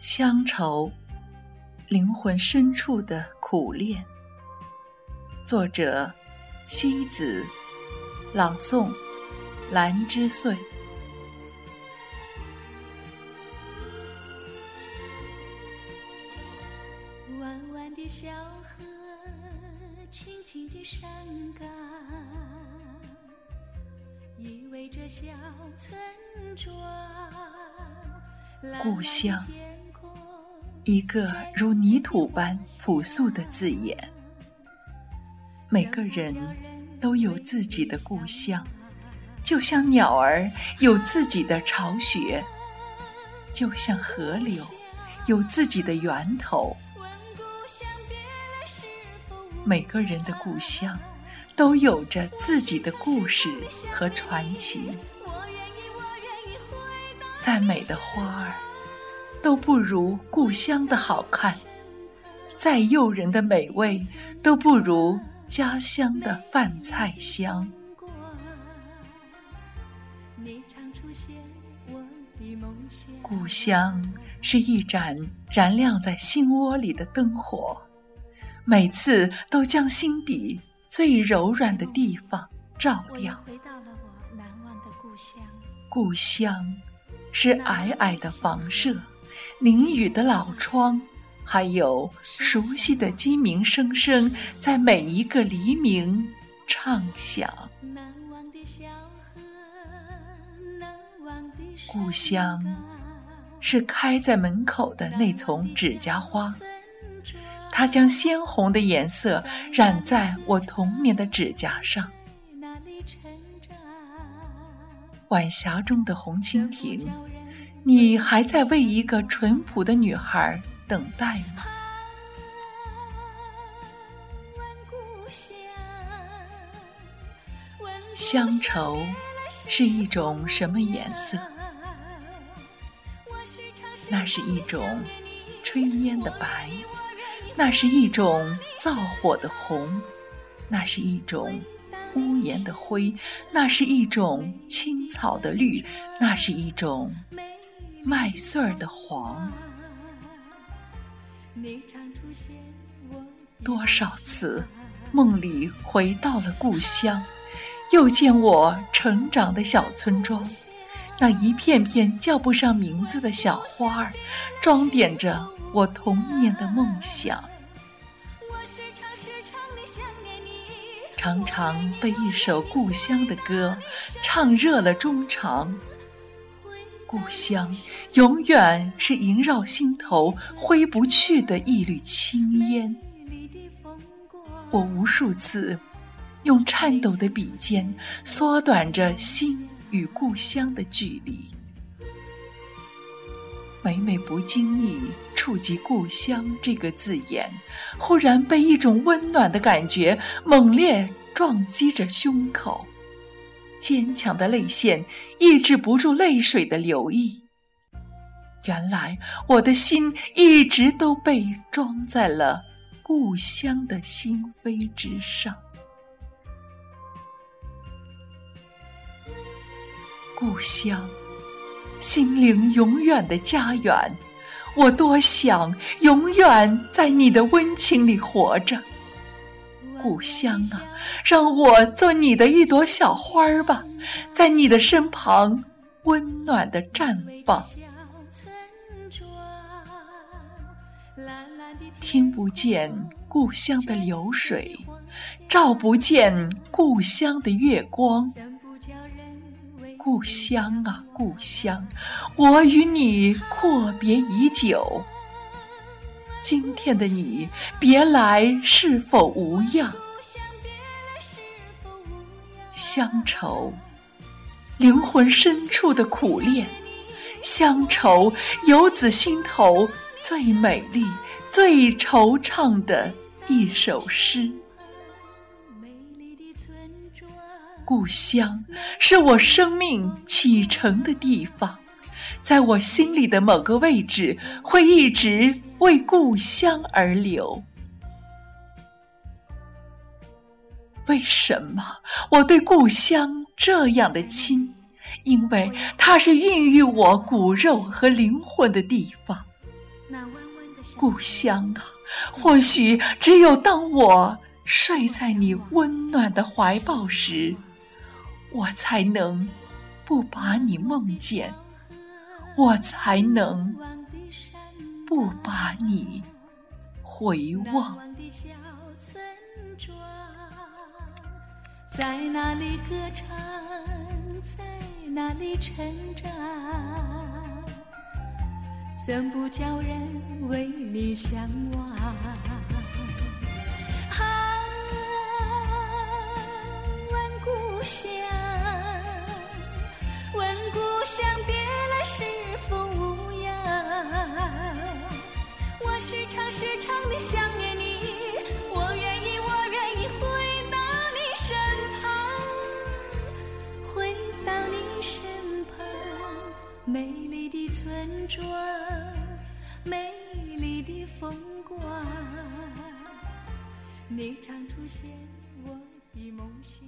乡愁，灵魂深处的苦恋。作者：西子，朗诵：兰之岁。弯弯的小河，青青的山岗，依偎着小村庄。故乡，一个如泥土般朴素的字眼。每个人都有自己的故乡，就像鸟儿有自己的巢穴，就像河流有自己的源头。每个人的故乡都有着自己的故事和传奇。再美的花儿，都不如故乡的好看；再诱人的美味，都不如家乡的饭菜香。故乡是一盏燃亮在心窝里的灯火，每次都将心底最柔软的地方照亮。故乡。是矮矮的房舍，淋雨的老窗，还有熟悉的鸡鸣声声，在每一个黎明唱响。故乡是开在门口的那丛指甲花，它将鲜红的颜色染在我童年的指甲上。晚霞中的红蜻蜓，你还在为一个淳朴的女孩等待吗？乡愁是一种什么颜色？那是一种炊烟的白，那是一种灶火的红，那是一种。屋檐的灰，那是一种青草的绿，那是一种麦穗儿的黄。多少次梦里回到了故乡，又见我成长的小村庄，那一片片叫不上名字的小花儿，装点着我童年的梦想。常常被一首故乡的歌唱热了衷肠。故乡永远是萦绕心头挥不去的一缕青烟。我无数次用颤抖的笔尖缩短着心与故乡的距离。每每不经意触及“故乡”这个字眼，忽然被一种温暖的感觉猛烈撞击着胸口，坚强的泪腺抑制不住泪水的流溢。原来我的心一直都被装在了故乡的心扉之上。故乡。心灵永远的家园，我多想永远在你的温情里活着。故乡啊，让我做你的一朵小花儿吧，在你的身旁温暖的绽放。听不见故乡的流水，照不见故乡的月光。故乡啊，故乡，我与你阔别已久。今天的你，别来是否无恙？乡愁，灵魂深处的苦恋。乡愁，游子心头最美丽、最惆怅的一首诗。故乡是我生命启程的地方，在我心里的某个位置，会一直为故乡而流。为什么我对故乡这样的亲？因为它是孕育我骨肉和灵魂的地方。故乡啊，或许只有当我睡在你温暖的怀抱时，我才能不把你梦见，我才能不把你回望。在哪里歌唱，在哪里成长？怎不叫人为你向往？美丽的风光，你常出现我的梦乡。